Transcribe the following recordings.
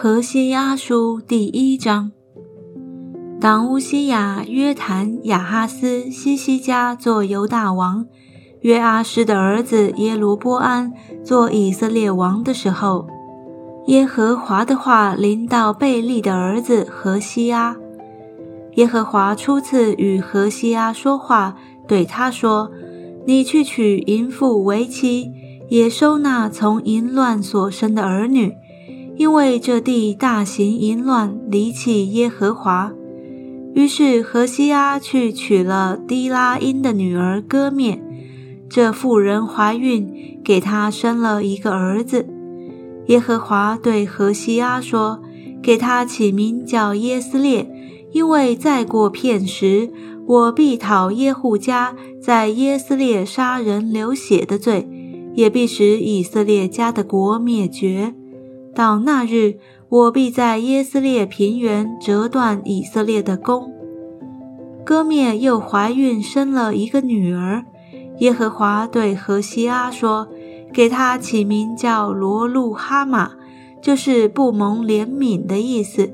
何西阿书第一章。当乌西亚、约坦、亚哈斯、西西家做犹大王，约阿施的儿子耶罗波安做以色列王的时候，耶和华的话临到贝利的儿子何西阿。耶和华初次与何西阿说话，对他说：“你去娶淫妇为妻，也收纳从淫乱所生的儿女。”因为这地大行淫乱，离弃耶和华，于是何西阿去娶了低拉因的女儿割灭。这妇人怀孕，给他生了一个儿子。耶和华对何西阿说：“给他起名叫耶斯列，因为再过片时，我必讨耶户家在耶斯列杀人流血的罪，也必使以色列家的国灭绝。”到那日，我必在耶斯列平原折断以色列的弓。哥灭又怀孕生了一个女儿。耶和华对何西阿说：“给他起名叫罗路哈玛，就是不蒙怜悯的意思，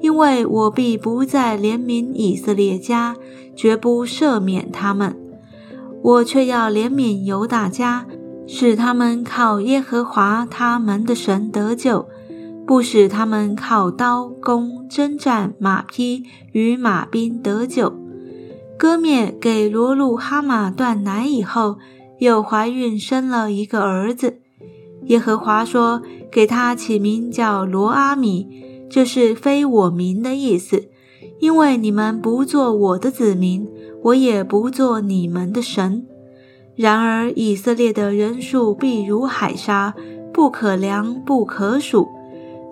因为我必不再怜悯以色列家，绝不赦免他们。我却要怜悯犹大家。”使他们靠耶和华他们的神得救，不使他们靠刀弓征战马匹与马兵得救。割灭给罗路哈马断奶以后，又怀孕生了一个儿子。耶和华说：“给他起名叫罗阿米，这是非我民的意思，因为你们不做我的子民，我也不做你们的神。”然而，以色列的人数必如海沙，不可量，不可数。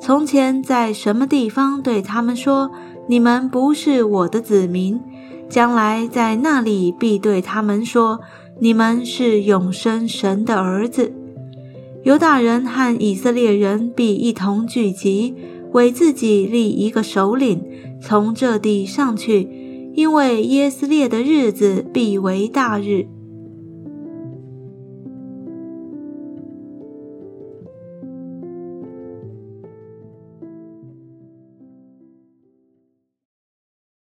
从前在什么地方对他们说：“你们不是我的子民”，将来在那里必对他们说：“你们是永生神的儿子。”犹大人和以色列人必一同聚集，为自己立一个首领，从这地上去，因为耶斯列的日子必为大日。